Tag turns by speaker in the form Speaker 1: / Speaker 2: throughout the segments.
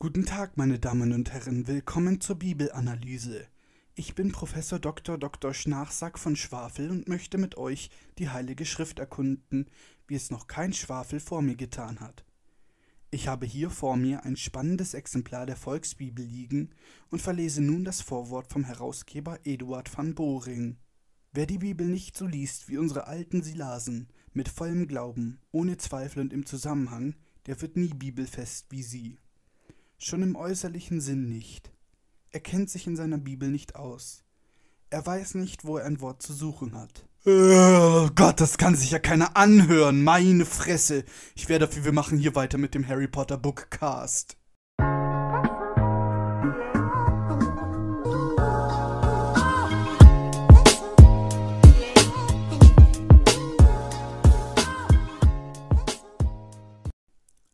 Speaker 1: Guten Tag, meine Damen und Herren, willkommen zur Bibelanalyse. Ich bin Professor Dr. Dr. Schnarchsack von Schwafel und möchte mit euch die Heilige Schrift erkunden, wie es noch kein Schwafel vor mir getan hat. Ich habe hier vor mir ein spannendes Exemplar der Volksbibel liegen und verlese nun das Vorwort vom Herausgeber Eduard van Boring. Wer die Bibel nicht so liest, wie unsere Alten sie lasen, mit vollem Glauben, ohne Zweifel und im Zusammenhang, der wird nie bibelfest wie sie schon im äußerlichen Sinn nicht. Er kennt sich in seiner Bibel nicht aus. Er weiß nicht, wo er ein Wort zu suchen hat. Oh Gott, das kann sich ja keiner anhören. Meine Fresse. Ich wäre dafür, wir machen hier weiter mit dem Harry Potter Bookcast.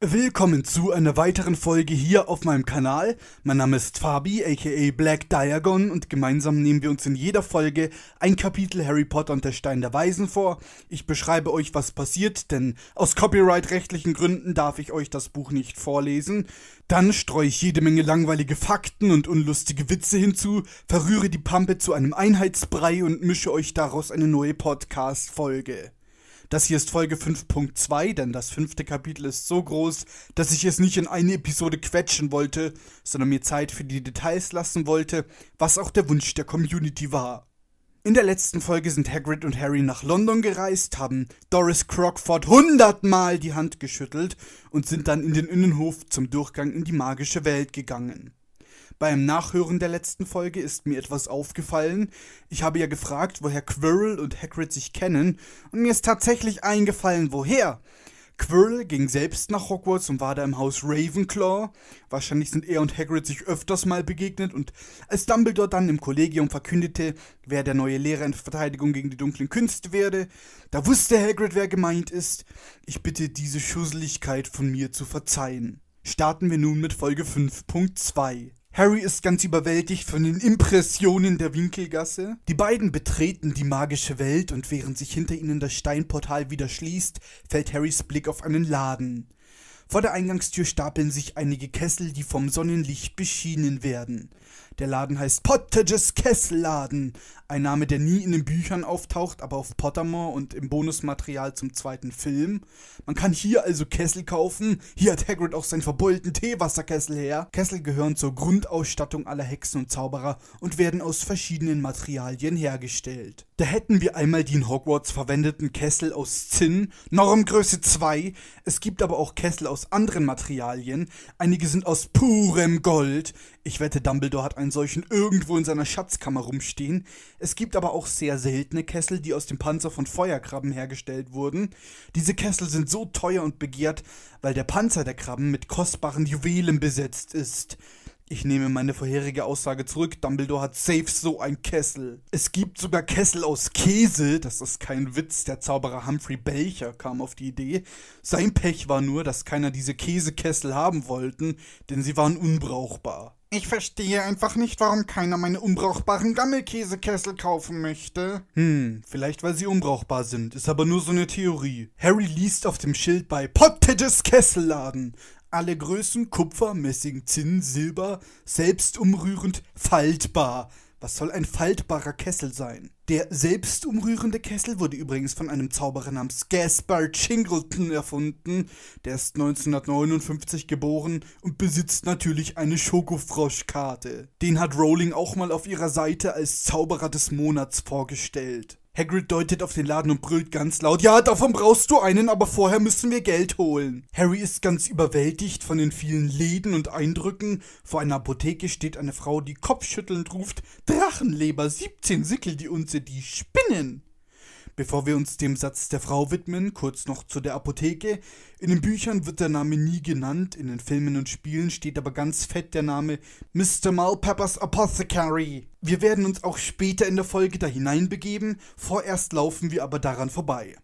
Speaker 1: Willkommen zu einer weiteren Folge hier auf meinem Kanal. Mein Name ist Fabi, aka Black Diagon, und gemeinsam nehmen wir uns in jeder Folge ein Kapitel Harry Potter und der Stein der Weisen vor. Ich beschreibe euch, was passiert, denn aus copyright-rechtlichen Gründen darf ich euch das Buch nicht vorlesen. Dann streue ich jede Menge langweilige Fakten und unlustige Witze hinzu, verrühre die Pampe zu einem Einheitsbrei und mische euch daraus eine neue Podcast-Folge. Das hier ist Folge 5.2, denn das fünfte Kapitel ist so groß, dass ich es nicht in eine Episode quetschen wollte, sondern mir Zeit für die Details lassen wollte, was auch der Wunsch der Community war. In der letzten Folge sind Hagrid und Harry nach London gereist, haben Doris Crockford hundertmal die Hand geschüttelt und sind dann in den Innenhof zum Durchgang in die magische Welt gegangen. Beim Nachhören der letzten Folge ist mir etwas aufgefallen. Ich habe ja gefragt, woher Quirrell und Hagrid sich kennen, und mir ist tatsächlich eingefallen, woher. Quirrell ging selbst nach Hogwarts und war da im Haus Ravenclaw. Wahrscheinlich sind er und Hagrid sich öfters mal begegnet und als Dumbledore dann im Kollegium verkündete, wer der neue Lehrer in Verteidigung gegen die dunklen Künste werde, da wusste Hagrid, wer gemeint ist. Ich bitte diese Schusseligkeit von mir zu verzeihen. Starten wir nun mit Folge 5.2. Harry ist ganz überwältigt von den Impressionen der Winkelgasse. Die beiden betreten die magische Welt und während sich hinter ihnen das Steinportal wieder schließt, fällt Harrys Blick auf einen Laden. Vor der Eingangstür stapeln sich einige Kessel, die vom Sonnenlicht beschienen werden. Der Laden heißt Pottages Kesselladen. Ein Name, der nie in den Büchern auftaucht, aber auf Pottermore und im Bonusmaterial zum zweiten Film. Man kann hier also Kessel kaufen. Hier hat Hagrid auch seinen verbeulten Teewasserkessel her. Kessel gehören zur Grundausstattung aller Hexen und Zauberer und werden aus verschiedenen Materialien hergestellt. Da hätten wir einmal die in Hogwarts verwendeten Kessel aus Zinn, Normgröße 2. Es gibt aber auch Kessel aus anderen Materialien. Einige sind aus purem Gold. Ich wette, Dumbledore hat einen solchen irgendwo in seiner Schatzkammer rumstehen. Es gibt aber auch sehr seltene Kessel, die aus dem Panzer von Feuerkrabben hergestellt wurden. Diese Kessel sind so teuer und begehrt, weil der Panzer der Krabben mit kostbaren Juwelen besetzt ist. Ich nehme meine vorherige Aussage zurück. Dumbledore hat safe so ein Kessel. Es gibt sogar Kessel aus Käse. Das ist kein Witz. Der Zauberer Humphrey Belcher kam auf die Idee. Sein Pech war nur, dass keiner diese Käsekessel haben wollten, denn sie waren unbrauchbar. Ich verstehe einfach nicht, warum keiner meine unbrauchbaren Gammelkäsekessel kaufen möchte. Hm, vielleicht weil sie unbrauchbar sind. Ist aber nur so eine Theorie. Harry liest auf dem Schild bei Pottages Kesselladen alle Größen Kupfer, Messing, Zinn, Silber, selbstumrührend, faltbar. Was soll ein faltbarer Kessel sein? Der selbstumrührende Kessel wurde übrigens von einem Zauberer namens Gaspar Chingleton erfunden. Der ist 1959 geboren und besitzt natürlich eine Schokofroschkarte. Den hat Rowling auch mal auf ihrer Seite als Zauberer des Monats vorgestellt. Hagrid deutet auf den Laden und brüllt ganz laut, ja, davon brauchst du einen, aber vorher müssen wir Geld holen. Harry ist ganz überwältigt von den vielen Läden und Eindrücken. Vor einer Apotheke steht eine Frau, die kopfschüttelnd ruft, Drachenleber, 17 Sickel die Unze, die spinnen. Bevor wir uns dem Satz der Frau widmen, kurz noch zu der Apotheke. In den Büchern wird der Name nie genannt, in den Filmen und Spielen steht aber ganz fett der Name Mr. Mulpeppers Apothecary. Wir werden uns auch später in der Folge da hineinbegeben, vorerst laufen wir aber daran vorbei.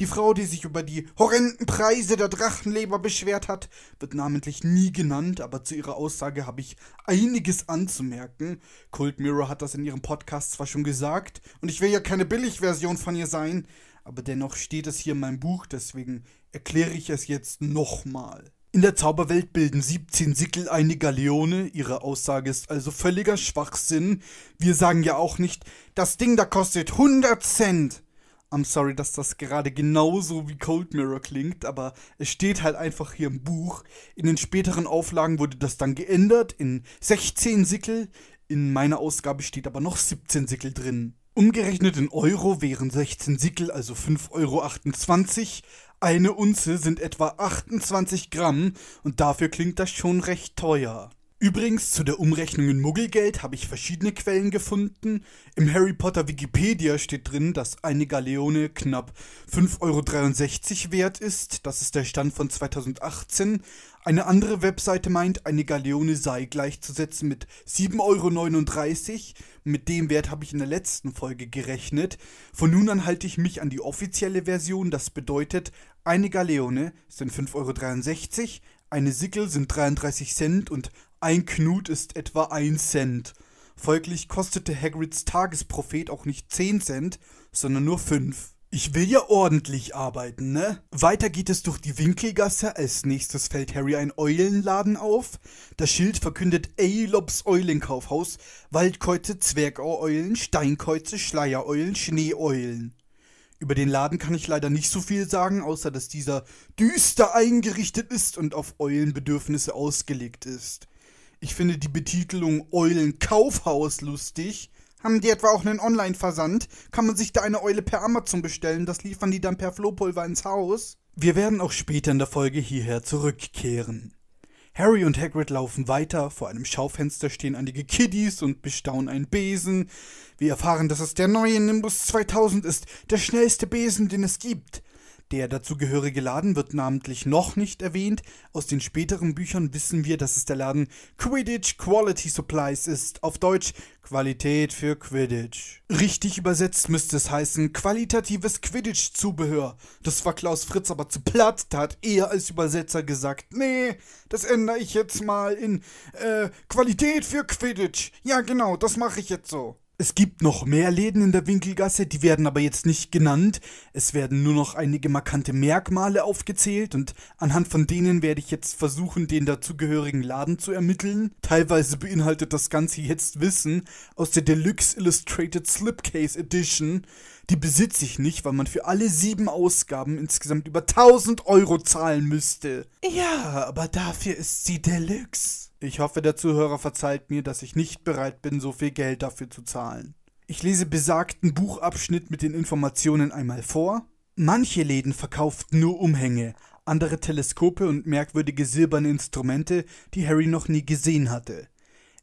Speaker 1: Die Frau, die sich über die horrenden Preise der Drachenleber beschwert hat, wird namentlich nie genannt, aber zu ihrer Aussage habe ich einiges anzumerken. Cold Mirror hat das in ihrem Podcast zwar schon gesagt, und ich will ja keine Billigversion von ihr sein, aber dennoch steht es hier in meinem Buch, deswegen erkläre ich es jetzt nochmal. In der Zauberwelt bilden 17 Sickel eine Galeone. Ihre Aussage ist also völliger Schwachsinn. Wir sagen ja auch nicht, das Ding da kostet 100 Cent. I'm sorry, dass das gerade genauso wie Cold Mirror klingt, aber es steht halt einfach hier im Buch. In den späteren Auflagen wurde das dann geändert in 16 Sickel. In meiner Ausgabe steht aber noch 17 Sickel drin. Umgerechnet in Euro wären 16 Sickel, also 5,28 Euro. Eine Unze sind etwa 28 Gramm und dafür klingt das schon recht teuer. Übrigens, zu der Umrechnung in Muggelgeld habe ich verschiedene Quellen gefunden. Im Harry Potter Wikipedia steht drin, dass eine Galeone knapp 5,63 Euro wert ist. Das ist der Stand von 2018. Eine andere Webseite meint, eine Galeone sei gleichzusetzen mit 7,39 Euro. Mit dem Wert habe ich in der letzten Folge gerechnet. Von nun an halte ich mich an die offizielle Version. Das bedeutet, eine Galeone sind 5,63 Euro, eine Sickel sind 33 Cent und ein Knut ist etwa 1 Cent. Folglich kostete Hagrids Tagesprophet auch nicht 10 Cent, sondern nur 5. Ich will ja ordentlich arbeiten, ne? Weiter geht es durch die Winkelgasse. Als nächstes fällt Harry ein Eulenladen auf. Das Schild verkündet Aelops Eulenkaufhaus, Waldkäuze, Zwergaueulen, Steinkäuze, Schleiereulen, Schneeeulen. Über den Laden kann ich leider nicht so viel sagen, außer dass dieser düster eingerichtet ist und auf Eulenbedürfnisse ausgelegt ist. Ich finde die Betitelung Eulenkaufhaus lustig. Haben die etwa auch einen Online-Versand? Kann man sich da eine Eule per Amazon bestellen? Das liefern die dann per Flohpulver ins Haus? Wir werden auch später in der Folge hierher zurückkehren. Harry und Hagrid laufen weiter, vor einem Schaufenster stehen einige Kiddies und bestaunen einen Besen. Wir erfahren, dass es der neue Nimbus 2000 ist, der schnellste Besen, den es gibt. Der dazugehörige Laden wird namentlich noch nicht erwähnt. Aus den späteren Büchern wissen wir, dass es der Laden Quidditch Quality Supplies ist. Auf Deutsch Qualität für Quidditch. Richtig übersetzt müsste es heißen qualitatives Quidditch-Zubehör. Das war Klaus Fritz aber zu platt, da hat er als Übersetzer gesagt, nee, das ändere ich jetzt mal in äh, Qualität für Quidditch. Ja genau, das mache ich jetzt so. Es gibt noch mehr Läden in der Winkelgasse, die werden aber jetzt nicht genannt. Es werden nur noch einige markante Merkmale aufgezählt und anhand von denen werde ich jetzt versuchen, den dazugehörigen Laden zu ermitteln. Teilweise beinhaltet das Ganze jetzt Wissen aus der Deluxe Illustrated Slipcase Edition. Die besitze ich nicht, weil man für alle sieben Ausgaben insgesamt über 1000 Euro zahlen müsste. Ja, aber dafür ist sie Deluxe. Ich hoffe, der Zuhörer verzeiht mir, dass ich nicht bereit bin, so viel Geld dafür zu zahlen. Ich lese besagten Buchabschnitt mit den Informationen einmal vor. Manche Läden verkauften nur Umhänge, andere Teleskope und merkwürdige silberne Instrumente, die Harry noch nie gesehen hatte.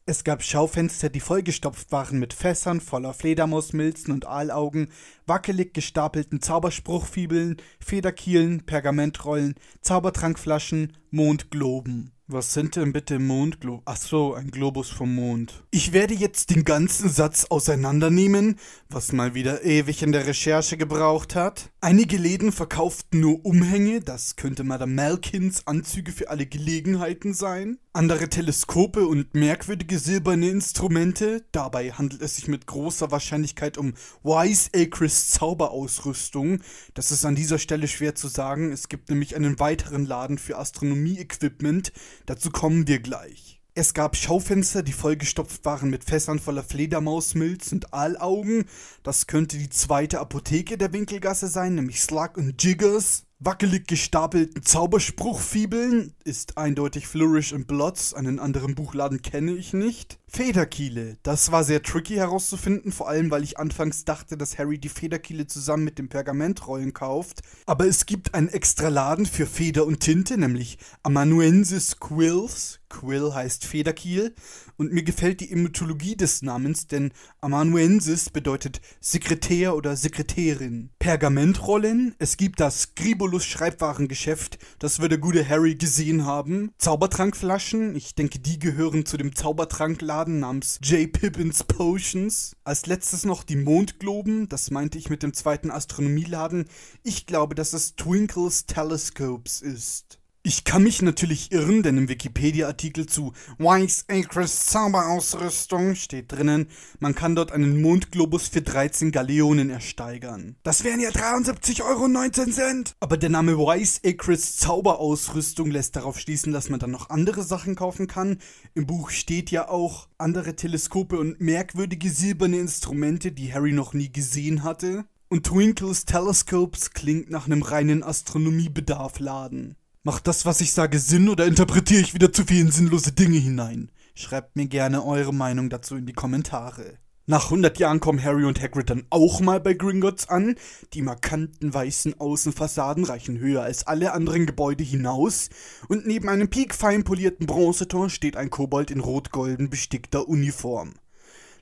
Speaker 1: Es gab Schaufenster, die vollgestopft waren mit Fässern voller Fledermausmilzen und Aalaugen, wackelig gestapelten Zauberspruchfibeln, Federkielen, Pergamentrollen, Zaubertrankflaschen, Mondgloben. Was sind denn bitte Mondglob? Ach so, ein Globus vom Mond. Ich werde jetzt den ganzen Satz auseinandernehmen, was mal wieder ewig in der Recherche gebraucht hat. Einige Läden verkauften nur Umhänge, das könnte Madame Malkins Anzüge für alle Gelegenheiten sein. Andere Teleskope und merkwürdige silberne Instrumente. Dabei handelt es sich mit großer Wahrscheinlichkeit um Wise Acres Zauberausrüstung. Das ist an dieser Stelle schwer zu sagen. Es gibt nämlich einen weiteren Laden für Astronomie-Equipment Dazu kommen wir gleich. Es gab Schaufenster, die vollgestopft waren mit Fässern voller Fledermausmilz und Aalaugen. Das könnte die zweite Apotheke der Winkelgasse sein, nämlich Slug und Jiggers. Wackelig gestapelten Zauberspruchfibeln ist eindeutig Flourish and Blots, einen anderen Buchladen kenne ich nicht. Federkiele, das war sehr tricky herauszufinden, vor allem weil ich anfangs dachte, dass Harry die Federkiele zusammen mit dem Pergamentrollen kauft. Aber es gibt einen extra Laden für Feder und Tinte, nämlich Amanuensis Quills. Quill heißt Federkiel und mir gefällt die Etymologie des Namens, denn Amanuensis bedeutet Sekretär oder Sekretärin. Pergamentrollen, es gibt das Gribolus Schreibwarengeschäft, das wird der gute Harry gesehen haben. Zaubertrankflaschen, ich denke, die gehören zu dem Zaubertrankladen namens J. Pippins Potions. Als letztes noch die Mondgloben, das meinte ich mit dem zweiten Astronomieladen. Ich glaube, dass es Twinkles Telescopes ist. Ich kann mich natürlich irren, denn im Wikipedia-Artikel zu Wise Acres Zauberausrüstung steht drinnen, man kann dort einen Mondglobus für 13 Galeonen ersteigern. Das wären ja 73,19 Euro. Aber der Name Wise Acres Zauberausrüstung lässt darauf schließen, dass man dann noch andere Sachen kaufen kann. Im Buch steht ja auch andere Teleskope und merkwürdige silberne Instrumente, die Harry noch nie gesehen hatte. Und Twinkles Telescopes klingt nach einem reinen Astronomiebedarf-Laden. Macht das, was ich sage, Sinn oder interpretiere ich wieder zu viele sinnlose Dinge hinein? Schreibt mir gerne eure Meinung dazu in die Kommentare. Nach 100 Jahren kommen Harry und Hagrid dann auch mal bei Gringotts an. Die markanten weißen Außenfassaden reichen höher als alle anderen Gebäude hinaus und neben einem piekfein polierten Bronzetor steht ein Kobold in rot-golden bestickter Uniform.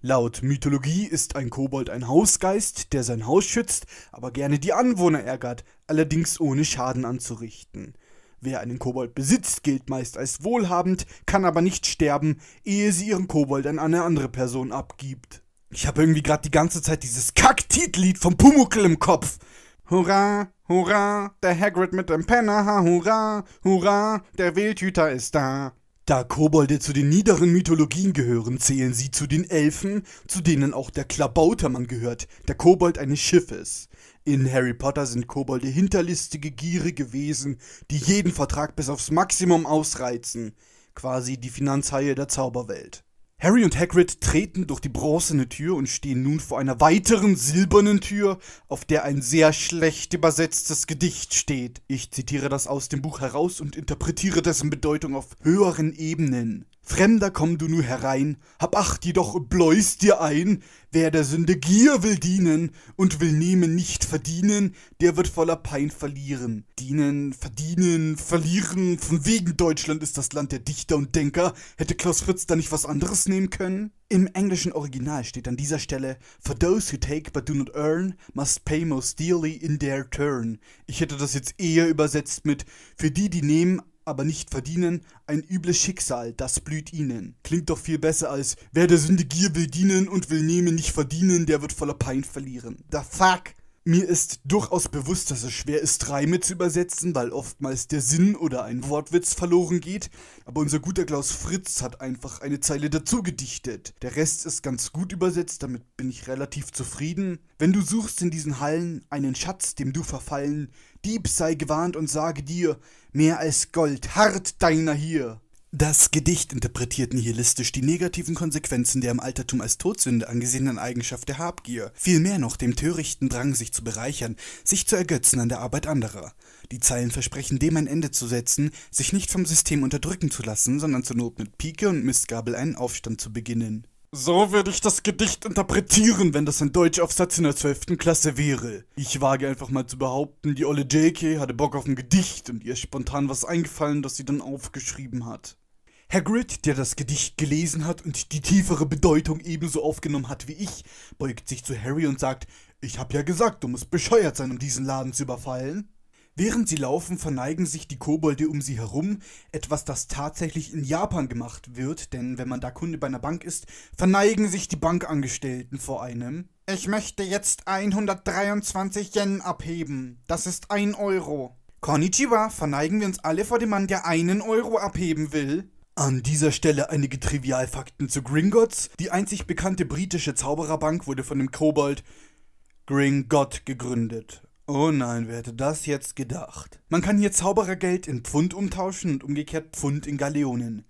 Speaker 1: Laut Mythologie ist ein Kobold ein Hausgeist, der sein Haus schützt, aber gerne die Anwohner ärgert, allerdings ohne Schaden anzurichten. Wer einen Kobold besitzt, gilt meist als wohlhabend, kann aber nicht sterben, ehe sie ihren Kobold an eine andere Person abgibt. Ich habe irgendwie gerade die ganze Zeit dieses Kack-Titellied vom Pumuckel im Kopf. Hurra, hurra, der Hagrid mit dem Penner, ha, hurra, hurra, der Wildhüter ist da. Da Kobolde zu den niederen Mythologien gehören, zählen sie zu den Elfen, zu denen auch der Klabautermann gehört, der Kobold eines Schiffes. In Harry Potter sind Kobolde hinterlistige, gierige Wesen, die jeden Vertrag bis aufs Maximum ausreizen. Quasi die Finanzhaie der Zauberwelt. Harry und Hagrid treten durch die bronzene Tür und stehen nun vor einer weiteren silbernen Tür, auf der ein sehr schlecht übersetztes Gedicht steht. Ich zitiere das aus dem Buch heraus und interpretiere dessen Bedeutung auf höheren Ebenen. Fremder komm du nur herein, hab Acht jedoch bläust dir ein, wer der Sünde Gier will dienen und will nehmen nicht verdienen, der wird voller Pein verlieren. Dienen, verdienen, verlieren, von wegen Deutschland ist das Land der Dichter und Denker, hätte Klaus Fritz da nicht was anderes nehmen können? Im englischen Original steht an dieser Stelle, For those who take but do not earn, must pay most dearly in their turn. Ich hätte das jetzt eher übersetzt mit, für die, die nehmen, aber nicht verdienen, ein übles Schicksal, das blüht ihnen. Klingt doch viel besser als, wer der Sünde Gier will dienen und will nehmen, nicht verdienen, der wird voller Pein verlieren. The fuck? Mir ist durchaus bewusst, dass es schwer ist, Reime zu übersetzen, weil oftmals der Sinn oder ein Wortwitz verloren geht, aber unser guter Klaus Fritz hat einfach eine Zeile dazu gedichtet. Der Rest ist ganz gut übersetzt, damit bin ich relativ zufrieden. Wenn du suchst in diesen Hallen einen Schatz, dem du verfallen, Dieb sei gewarnt und sage dir, mehr als Gold, hart deiner hier. Das Gedicht interpretiert nihilistisch die negativen Konsequenzen der im Altertum als Todsünde angesehenen Eigenschaft der Habgier, vielmehr noch dem törichten Drang, sich zu bereichern, sich zu ergötzen an der Arbeit anderer. Die Zeilen versprechen dem ein Ende zu setzen, sich nicht vom System unterdrücken zu lassen, sondern zur Not mit Pike und Mistgabel einen Aufstand zu beginnen. So würde ich das Gedicht interpretieren, wenn das ein Deutschaufsatz in der 12. Klasse wäre. Ich wage einfach mal zu behaupten, die olle JK hatte Bock auf ein Gedicht und ihr ist spontan was eingefallen, das sie dann aufgeschrieben hat. Hagrid, der das Gedicht gelesen hat und die tiefere Bedeutung ebenso aufgenommen hat wie ich, beugt sich zu Harry und sagt, ich hab ja gesagt, du musst bescheuert sein, um diesen Laden zu überfallen. Während sie laufen, verneigen sich die Kobolde um sie herum, etwas, das tatsächlich in Japan gemacht wird, denn wenn man da Kunde bei einer Bank ist, verneigen sich die Bankangestellten vor einem. Ich möchte jetzt 123 Yen abheben. Das ist ein Euro. Konnichiwa, verneigen wir uns alle vor dem Mann, der einen Euro abheben will. An dieser Stelle einige Trivialfakten zu Gringotts. Die einzig bekannte britische Zaubererbank wurde von dem Kobold Gringott gegründet. Oh nein, wer hätte das jetzt gedacht? Man kann hier Zauberergeld in Pfund umtauschen und umgekehrt Pfund in Galeonen.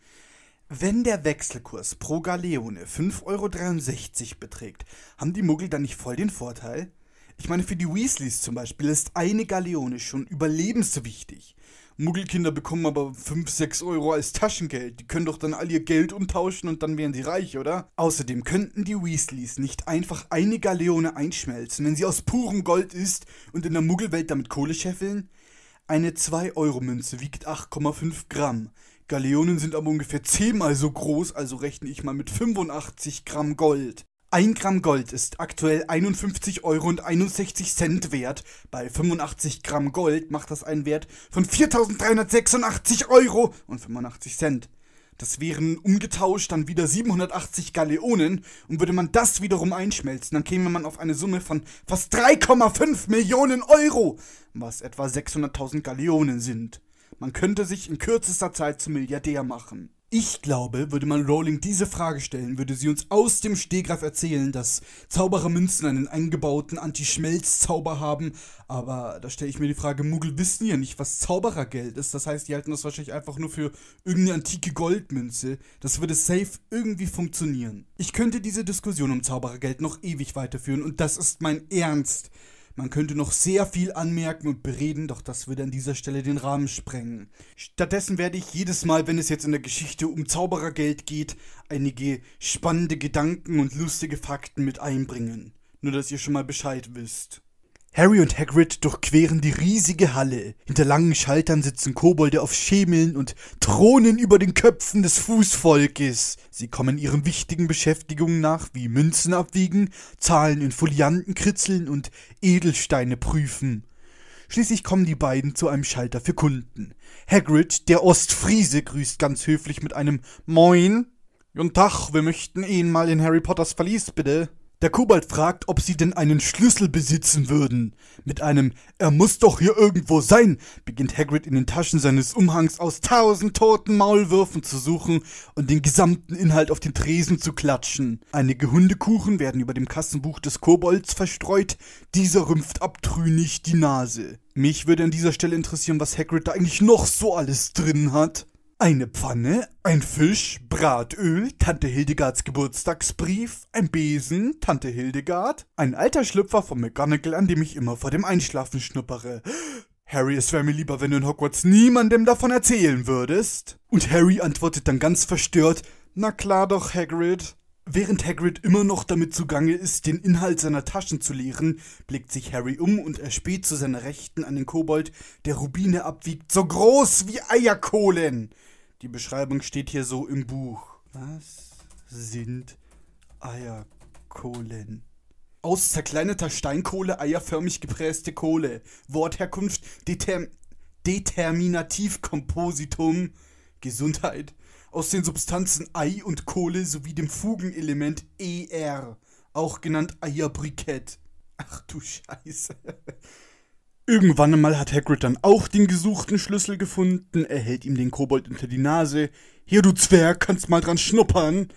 Speaker 1: Wenn der Wechselkurs pro Galeone 5,63 Euro beträgt, haben die Muggel dann nicht voll den Vorteil? Ich meine, für die Weasleys zum Beispiel ist eine Galeone schon überlebenswichtig. Muggelkinder bekommen aber 5, 6 Euro als Taschengeld. Die können doch dann all ihr Geld umtauschen und dann wären sie reich, oder? Außerdem könnten die Weasleys nicht einfach eine Galeone einschmelzen, wenn sie aus purem Gold ist und in der Muggelwelt damit Kohle scheffeln? Eine 2-Euro-Münze wiegt 8,5 Gramm. Galeonen sind aber ungefähr zehnmal so groß, also rechne ich mal mit 85 Gramm Gold. Ein Gramm Gold ist aktuell 51,61 Euro wert. Bei 85 Gramm Gold macht das einen Wert von 4.386 Euro und 85 Cent. Das wären umgetauscht dann wieder 780 Galeonen und würde man das wiederum einschmelzen, dann käme man auf eine Summe von fast 3,5 Millionen Euro, was etwa 600.000 Galeonen sind. Man könnte sich in kürzester Zeit zum Milliardär machen. Ich glaube, würde man Rowling diese Frage stellen, würde sie uns aus dem Stehgreif erzählen, dass Zauberermünzen einen eingebauten Anti-Schmelz-Zauber haben. Aber da stelle ich mir die Frage, Muggel wissen ja nicht, was Zauberergeld ist. Das heißt, die halten das wahrscheinlich einfach nur für irgendeine antike Goldmünze. Das würde safe irgendwie funktionieren. Ich könnte diese Diskussion um Zauberergeld noch ewig weiterführen und das ist mein Ernst. Man könnte noch sehr viel anmerken und bereden, doch das würde an dieser Stelle den Rahmen sprengen. Stattdessen werde ich jedes Mal, wenn es jetzt in der Geschichte um Zauberergeld geht, einige spannende Gedanken und lustige Fakten mit einbringen. Nur dass ihr schon mal Bescheid wisst. Harry und Hagrid durchqueren die riesige Halle. Hinter langen Schaltern sitzen Kobolde auf Schemeln und thronen über den Köpfen des Fußvolkes. Sie kommen ihren wichtigen Beschäftigungen nach, wie Münzen abwiegen, Zahlen in Folianten kritzeln und Edelsteine prüfen. Schließlich kommen die beiden zu einem Schalter für Kunden. Hagrid, der Ostfriese, grüßt ganz höflich mit einem Moin. Guten Tag, wir möchten ihn mal in Harry Potters Verlies, bitte. Der Kobold fragt, ob sie denn einen Schlüssel besitzen würden. Mit einem Er muss doch hier irgendwo sein, beginnt Hagrid in den Taschen seines Umhangs aus tausend toten Maulwürfen zu suchen und den gesamten Inhalt auf den Tresen zu klatschen. Einige Hundekuchen werden über dem Kassenbuch des Kobolds verstreut, dieser rümpft abtrünnig die Nase. Mich würde an dieser Stelle interessieren, was Hagrid da eigentlich noch so alles drin hat. Eine Pfanne, ein Fisch, Bratöl, Tante Hildegards Geburtstagsbrief, ein Besen, Tante Hildegard, ein alter Schlüpfer von McGonagall, an dem ich immer vor dem Einschlafen schnuppere. Harry, es wäre mir lieber, wenn du in Hogwarts niemandem davon erzählen würdest. Und Harry antwortet dann ganz verstört, na klar doch, Hagrid. Während Hagrid immer noch damit zugange ist, den Inhalt seiner Taschen zu leeren, blickt sich Harry um und erspäht zu seiner Rechten einen Kobold, der Rubine abwiegt, so groß wie Eierkohlen. Die Beschreibung steht hier so im Buch. Was sind Eierkohlen? Aus zerkleinerter Steinkohle eierförmig gepresste Kohle. Wortherkunft Determ Determinativkompositum Gesundheit. Aus den Substanzen Ei und Kohle sowie dem Fugenelement ER, auch genannt Eierbrikett. Ach du Scheiße. Irgendwann einmal hat Hagrid dann auch den gesuchten Schlüssel gefunden. Er hält ihm den Kobold unter die Nase. Hier, du Zwerg, kannst mal dran schnuppern.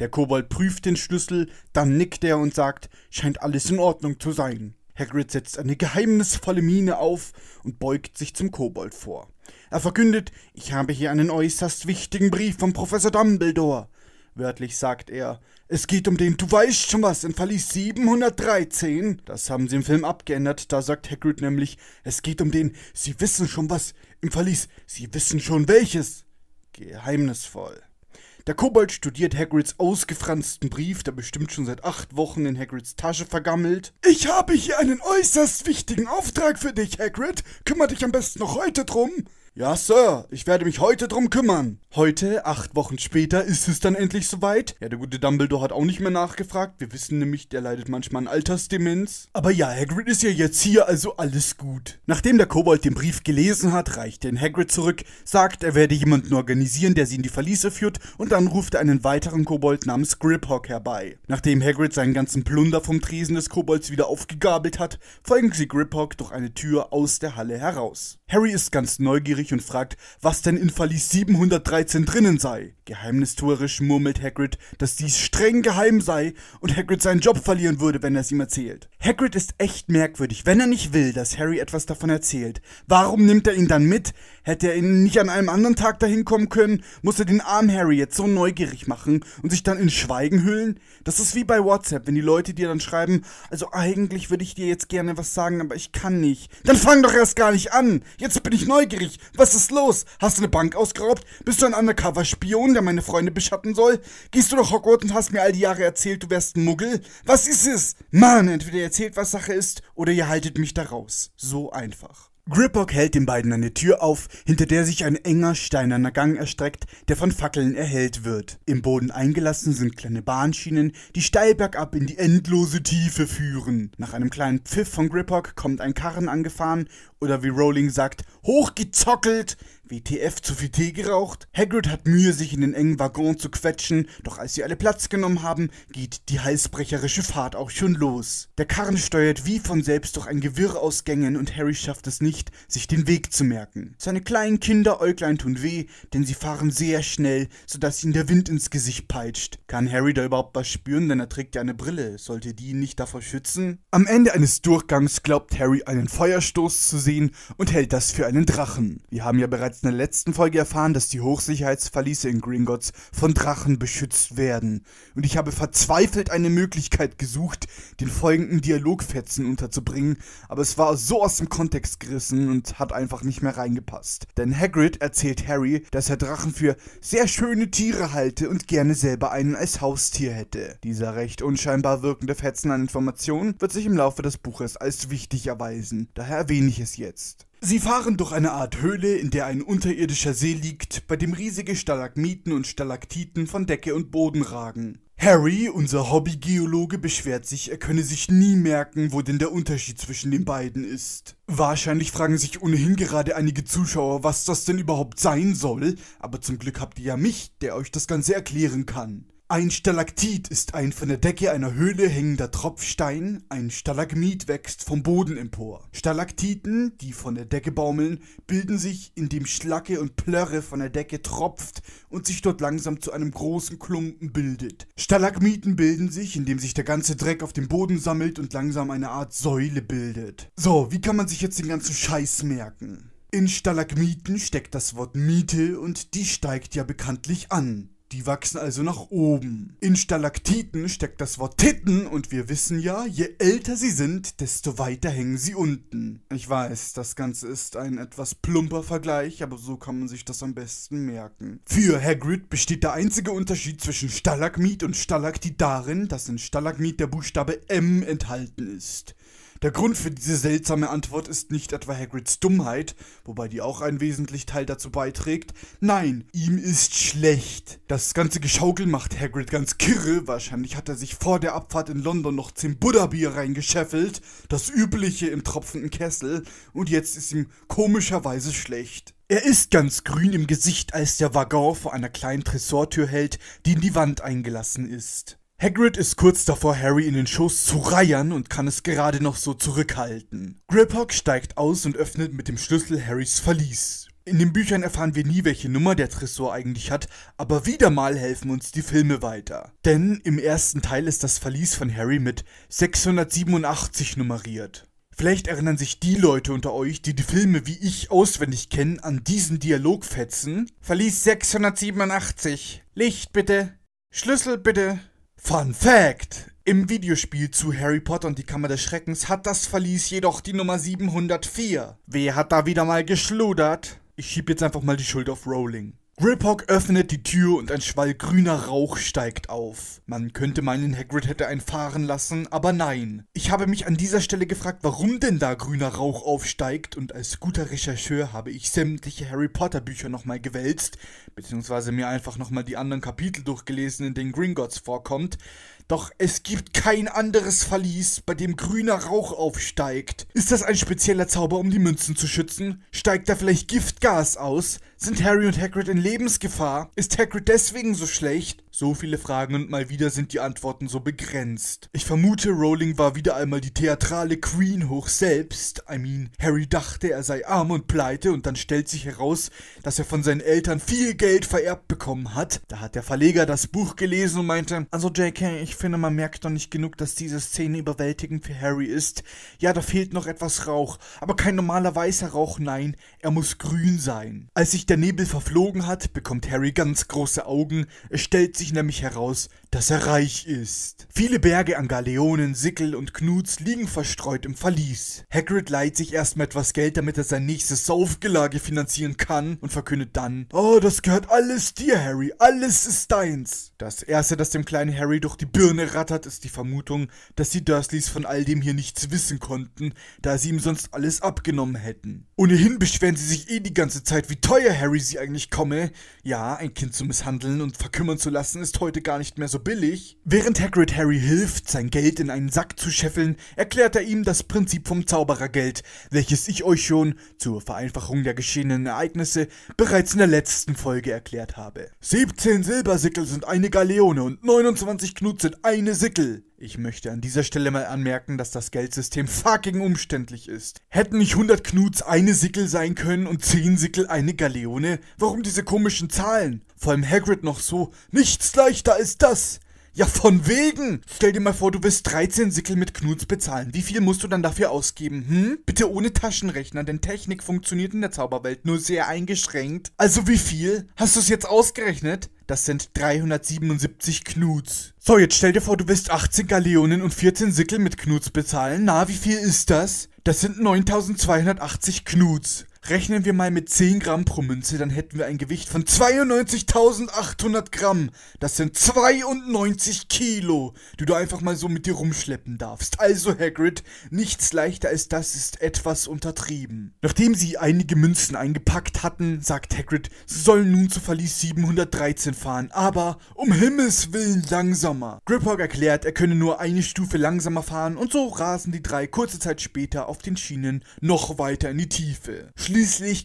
Speaker 1: Der Kobold prüft den Schlüssel, dann nickt er und sagt, scheint alles in Ordnung zu sein. Hagrid setzt eine geheimnisvolle Miene auf und beugt sich zum Kobold vor. Er verkündet, ich habe hier einen äußerst wichtigen Brief von Professor Dumbledore. Wörtlich sagt er, es geht um den, du weißt schon was, in Verlies 713. Das haben sie im Film abgeändert, da sagt Hagrid nämlich, es geht um den, sie wissen schon was, im Verlies, sie wissen schon welches. Geheimnisvoll. Der Kobold studiert Hagrids ausgefransten Brief, der bestimmt schon seit acht Wochen in Hagrids Tasche vergammelt. Ich habe hier einen äußerst wichtigen Auftrag für dich, Hagrid. Kümmer dich am besten noch heute drum. Ja, Sir, ich werde mich heute drum kümmern. Heute, acht Wochen später, ist es dann endlich soweit. Ja, der gute Dumbledore hat auch nicht mehr nachgefragt. Wir wissen nämlich, der leidet manchmal an Altersdemenz. Aber ja, Hagrid ist ja jetzt hier, also alles gut. Nachdem der Kobold den Brief gelesen hat, reicht er ihn Hagrid zurück, sagt, er werde jemanden organisieren, der sie in die Verliese führt, und dann ruft er einen weiteren Kobold namens Griphock herbei. Nachdem Hagrid seinen ganzen Plunder vom Tresen des Kobolds wieder aufgegabelt hat, folgen sie Griphock durch eine Tür aus der Halle heraus. Harry ist ganz neugierig und fragt, was denn in Verlies 713 drinnen sei. Geheimnistuerisch murmelt Hagrid, dass dies streng geheim sei und Hagrid seinen Job verlieren würde, wenn er es ihm erzählt. Hagrid ist echt merkwürdig, wenn er nicht will, dass Harry etwas davon erzählt. Warum nimmt er ihn dann mit? Hätte er ihn nicht an einem anderen Tag dahin kommen können? Muss er den armen Harry jetzt so neugierig machen und sich dann in Schweigen hüllen? Das ist wie bei WhatsApp, wenn die Leute dir dann schreiben, also eigentlich würde ich dir jetzt gerne was sagen, aber ich kann nicht. Dann fang doch erst gar nicht an. Jetzt bin ich neugierig. Was ist los? Hast du eine Bank ausgeraubt? Bist du ein Undercover-Spion, der meine Freunde beschatten soll? Gehst du nach Hogwarts und hast mir all die Jahre erzählt, du wärst ein Muggel? Was ist es? Mann, entweder ihr erzählt, was Sache ist, oder ihr haltet mich da raus. So einfach. Griphock hält den beiden eine Tür auf, hinter der sich ein enger steinerner Gang erstreckt, der von Fackeln erhellt wird. Im Boden eingelassen sind kleine Bahnschienen, die steil bergab in die endlose Tiefe führen. Nach einem kleinen Pfiff von Griphock kommt ein Karren angefahren, oder wie Rowling sagt, hochgezockelt, WTF zu viel Tee geraucht? Hagrid hat Mühe, sich in den engen Waggon zu quetschen, doch als sie alle Platz genommen haben, geht die halsbrecherische Fahrt auch schon los. Der Karren steuert wie von selbst durch ein Gewirr aus Gängen und Harry schafft es nicht, sich den Weg zu merken. Seine kleinen Kinderäuglein tun weh, denn sie fahren sehr schnell, sodass ihn der Wind ins Gesicht peitscht. Kann Harry da überhaupt was spüren, denn er trägt ja eine Brille. Sollte die ihn nicht davor schützen? Am Ende eines Durchgangs glaubt Harry einen Feuerstoß zu sehen und hält das für einen Drachen. Wir haben ja bereits in der letzten Folge erfahren, dass die Hochsicherheitsverliese in Gringotts von Drachen beschützt werden. Und ich habe verzweifelt eine Möglichkeit gesucht, den folgenden Dialogfetzen unterzubringen, aber es war so aus dem Kontext gerissen und hat einfach nicht mehr reingepasst. Denn Hagrid erzählt Harry, dass er Drachen für sehr schöne Tiere halte und gerne selber einen als Haustier hätte. Dieser recht unscheinbar wirkende Fetzen an Informationen wird sich im Laufe des Buches als wichtig erweisen. Daher erwähne ich es jetzt. Sie fahren durch eine Art Höhle, in der ein unterirdischer See liegt, bei dem riesige Stalagmiten und Stalaktiten von Decke und Boden ragen. Harry, unser Hobbygeologe, beschwert sich, er könne sich nie merken, wo denn der Unterschied zwischen den beiden ist. Wahrscheinlich fragen sich ohnehin gerade einige Zuschauer, was das denn überhaupt sein soll, aber zum Glück habt ihr ja mich, der euch das Ganze erklären kann. Ein Stalaktit ist ein von der Decke einer Höhle hängender Tropfstein, ein Stalagmit wächst vom Boden empor. Stalaktiten, die von der Decke baumeln, bilden sich, indem Schlacke und Plörre von der Decke tropft und sich dort langsam zu einem großen Klumpen bildet. Stalagmiten bilden sich, indem sich der ganze Dreck auf dem Boden sammelt und langsam eine Art Säule bildet. So, wie kann man sich jetzt den ganzen Scheiß merken? In Stalagmiten steckt das Wort Miete und die steigt ja bekanntlich an. Die wachsen also nach oben. In Stalaktiten steckt das Wort Titten und wir wissen ja, je älter sie sind, desto weiter hängen sie unten. Ich weiß, das Ganze ist ein etwas plumper Vergleich, aber so kann man sich das am besten merken. Für Hagrid besteht der einzige Unterschied zwischen Stalagmit und Stalaktit darin, dass in Stalagmit der Buchstabe M enthalten ist. Der Grund für diese seltsame Antwort ist nicht etwa Hagrids Dummheit, wobei die auch einen wesentlichen Teil dazu beiträgt. Nein, ihm ist schlecht. Das ganze Geschaukel macht Hagrid ganz kirre. Wahrscheinlich hat er sich vor der Abfahrt in London noch 10 Buddha-Bier reingescheffelt. Das übliche im tropfenden Kessel. Und jetzt ist ihm komischerweise schlecht. Er ist ganz grün im Gesicht, als der Waggon vor einer kleinen Tresortür hält, die in die Wand eingelassen ist. Hagrid ist kurz davor, Harry in den Schoß zu reiern und kann es gerade noch so zurückhalten. Griphock steigt aus und öffnet mit dem Schlüssel Harrys Verlies. In den Büchern erfahren wir nie, welche Nummer der Tresor eigentlich hat, aber wieder mal helfen uns die Filme weiter. Denn im ersten Teil ist das Verlies von Harry mit 687 nummeriert. Vielleicht erinnern sich die Leute unter euch, die die Filme wie ich auswendig kennen, an diesen Dialogfetzen. Verlies 687. Licht bitte. Schlüssel bitte. Fun Fact! Im Videospiel zu Harry Potter und die Kammer des Schreckens hat das Verlies jedoch die Nummer 704. Wer hat da wieder mal geschludert? Ich schieb jetzt einfach mal die Schuld auf Rowling. Griphock öffnet die Tür und ein Schwall grüner Rauch steigt auf. Man könnte meinen, Hagrid hätte einen fahren lassen, aber nein. Ich habe mich an dieser Stelle gefragt, warum denn da grüner Rauch aufsteigt und als guter Rechercheur habe ich sämtliche Harry Potter Bücher nochmal gewälzt, beziehungsweise mir einfach nochmal die anderen Kapitel durchgelesen, in denen Gringotts vorkommt. Doch es gibt kein anderes Verlies, bei dem grüner Rauch aufsteigt. Ist das ein spezieller Zauber, um die Münzen zu schützen? Steigt da vielleicht Giftgas aus? Sind Harry und Hagrid in Lebensgefahr? Ist Hagrid deswegen so schlecht? So viele Fragen und mal wieder sind die Antworten so begrenzt. Ich vermute, Rowling war wieder einmal die theatrale Queen hoch selbst. I mean, Harry dachte, er sei arm und pleite und dann stellt sich heraus, dass er von seinen Eltern viel Geld vererbt bekommen hat. Da hat der Verleger das Buch gelesen und meinte, also JK, ich finde, man merkt doch nicht genug, dass diese Szene überwältigend für Harry ist. Ja, da fehlt noch etwas Rauch, aber kein normaler weißer Rauch, nein, er muss grün sein. Als sich der Nebel verflogen hat, bekommt Harry ganz große Augen. Es stellt sich nämlich heraus, dass er reich ist. Viele Berge an Galeonen, Sickel und Knuts liegen verstreut im Verlies. Hagrid leiht sich erstmal etwas Geld, damit er sein nächstes Saufgelage finanzieren kann und verkündet dann, oh, das gehört alles dir, Harry, alles ist deins. Das erste, das dem kleinen Harry durch die Birne rattert, ist die Vermutung, dass die Dursleys von all dem hier nichts wissen konnten, da sie ihm sonst alles abgenommen hätten. Ohnehin beschweren sie sich eh die ganze Zeit, wie teuer Harry sie eigentlich komme. Ja, ein Kind zu misshandeln und verkümmern zu lassen ist heute gar nicht mehr so billig. Während Hagrid Harry hilft, sein Geld in einen Sack zu scheffeln, erklärt er ihm das Prinzip vom Zauberergeld, welches ich euch schon zur Vereinfachung der geschehenen Ereignisse bereits in der letzten Folge erklärt habe. 17 Silbersickel sind eine Galeone und 29 Knut sind eine Sickel. Ich möchte an dieser Stelle mal anmerken, dass das Geldsystem fucking umständlich ist. Hätten nicht 100 Knuts eine Sickel sein können und 10 Sickel eine Galeone? Warum diese komischen Zahlen? Vor allem Hagrid noch so, nichts leichter als das. Ja, von wegen! Stell dir mal vor, du willst 13 Sickel mit Knuts bezahlen. Wie viel musst du dann dafür ausgeben, hm? Bitte ohne Taschenrechner, denn Technik funktioniert in der Zauberwelt nur sehr eingeschränkt. Also wie viel? Hast du es jetzt ausgerechnet? Das sind 377 Knuts. So, jetzt stell dir vor, du willst 18 Galeonen und 14 Sickel mit Knuts bezahlen. Na, wie viel ist das? Das sind 9280 Knuts. Rechnen wir mal mit 10 Gramm pro Münze, dann hätten wir ein Gewicht von 92.800 Gramm. Das sind 92 Kilo, die du einfach mal so mit dir rumschleppen darfst. Also Hagrid, nichts leichter als das ist etwas untertrieben. Nachdem sie einige Münzen eingepackt hatten, sagt Hagrid, sie sollen nun zu Verlies 713 fahren, aber um Himmels Willen langsamer. Griphock erklärt, er könne nur eine Stufe langsamer fahren und so rasen die drei kurze Zeit später auf den Schienen noch weiter in die Tiefe. Schließlich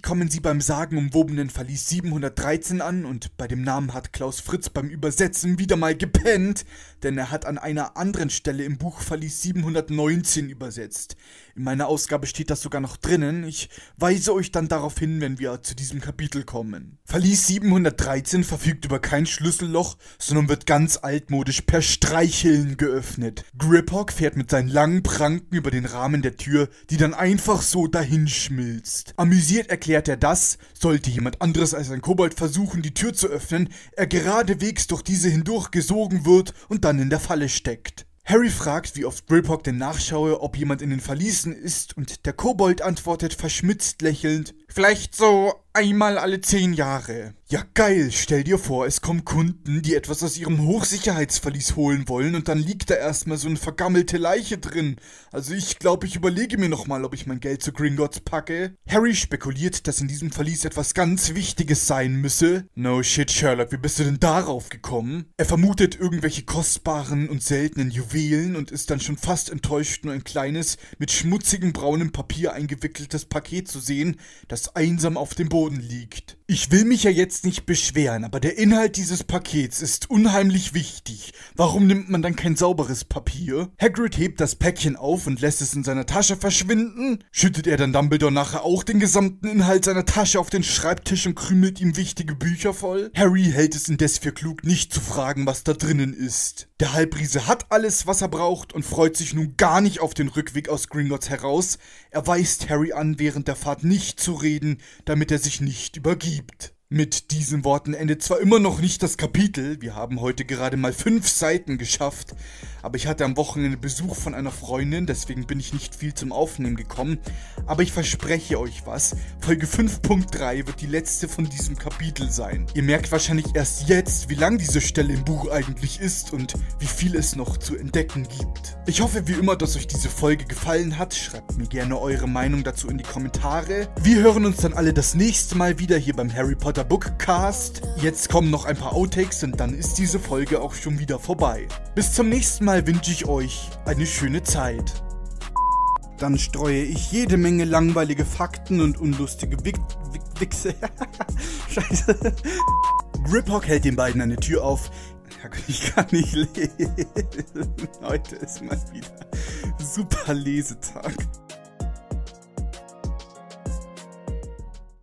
Speaker 1: kommen sie beim sagenumwobenen Verlies 713 an und bei dem Namen hat Klaus Fritz beim Übersetzen wieder mal gepennt, denn er hat an einer anderen Stelle im Buch Verlies 719 übersetzt. In meiner Ausgabe steht das sogar noch drinnen. Ich weise euch dann darauf hin, wenn wir zu diesem Kapitel kommen. Verlies 713 verfügt über kein Schlüsselloch, sondern wird ganz altmodisch per Streicheln geöffnet. Griphock fährt mit seinen langen Pranken über den Rahmen der Tür, die dann einfach so dahinschmilzt. Amüsiert erklärt er das, sollte jemand anderes als ein Kobold versuchen, die Tür zu öffnen, er geradewegs durch diese hindurch gesogen wird und dann in der Falle steckt. Harry fragt, wie oft Griphock denn nachschaue, ob jemand in den Verliesen ist, und der Kobold antwortet verschmitzt lächelnd, vielleicht so einmal alle zehn Jahre. Ja geil, stell dir vor, es kommen Kunden, die etwas aus ihrem Hochsicherheitsverlies holen wollen und dann liegt da erstmal so eine vergammelte Leiche drin. Also ich glaube, ich überlege mir nochmal, ob ich mein Geld zu Gringotts packe. Harry spekuliert, dass in diesem Verlies etwas ganz Wichtiges sein müsse. No shit, Sherlock, wie bist du denn darauf gekommen? Er vermutet irgendwelche kostbaren und seltenen Juwelen und ist dann schon fast enttäuscht, nur ein kleines, mit schmutzigem braunem Papier eingewickeltes Paket zu sehen, das einsam auf dem Boden liegt. Ich will mich ja jetzt nicht beschweren, aber der Inhalt dieses Pakets ist unheimlich wichtig. Warum nimmt man dann kein sauberes Papier? Hagrid hebt das Päckchen auf und lässt es in seiner Tasche verschwinden. Schüttet er dann Dumbledore nachher auch den gesamten Inhalt seiner Tasche auf den Schreibtisch und krümelt ihm wichtige Bücher voll? Harry hält es indes für klug, nicht zu fragen, was da drinnen ist. Der Halbriese hat alles, was er braucht und freut sich nun gar nicht auf den Rückweg aus Gringotts heraus. Er weist Harry an, während der Fahrt nicht zu reden, damit er sich nicht übergibt geliebt. Mit diesen Worten endet zwar immer noch nicht das Kapitel, wir haben heute gerade mal fünf Seiten geschafft, aber ich hatte am Wochenende Besuch von einer Freundin, deswegen bin ich nicht viel zum Aufnehmen gekommen, aber ich verspreche euch was, Folge 5.3 wird die letzte von diesem Kapitel sein. Ihr merkt wahrscheinlich erst jetzt, wie lang diese Stelle im Buch eigentlich ist und wie viel es noch zu entdecken gibt. Ich hoffe wie immer, dass euch diese Folge gefallen hat, schreibt mir gerne eure Meinung dazu in die Kommentare. Wir hören uns dann alle das nächste Mal wieder hier beim Harry Potter Bookcast. Jetzt kommen noch ein paar Outtakes und dann ist diese Folge auch schon wieder vorbei. Bis zum nächsten Mal wünsche ich euch eine schöne Zeit. Dann streue ich jede Menge langweilige Fakten und unlustige Wick Wick Wichse. Scheiße. Griphock hält den beiden eine Tür auf. Ich kann nicht lesen. Heute ist mal wieder super Lesetag.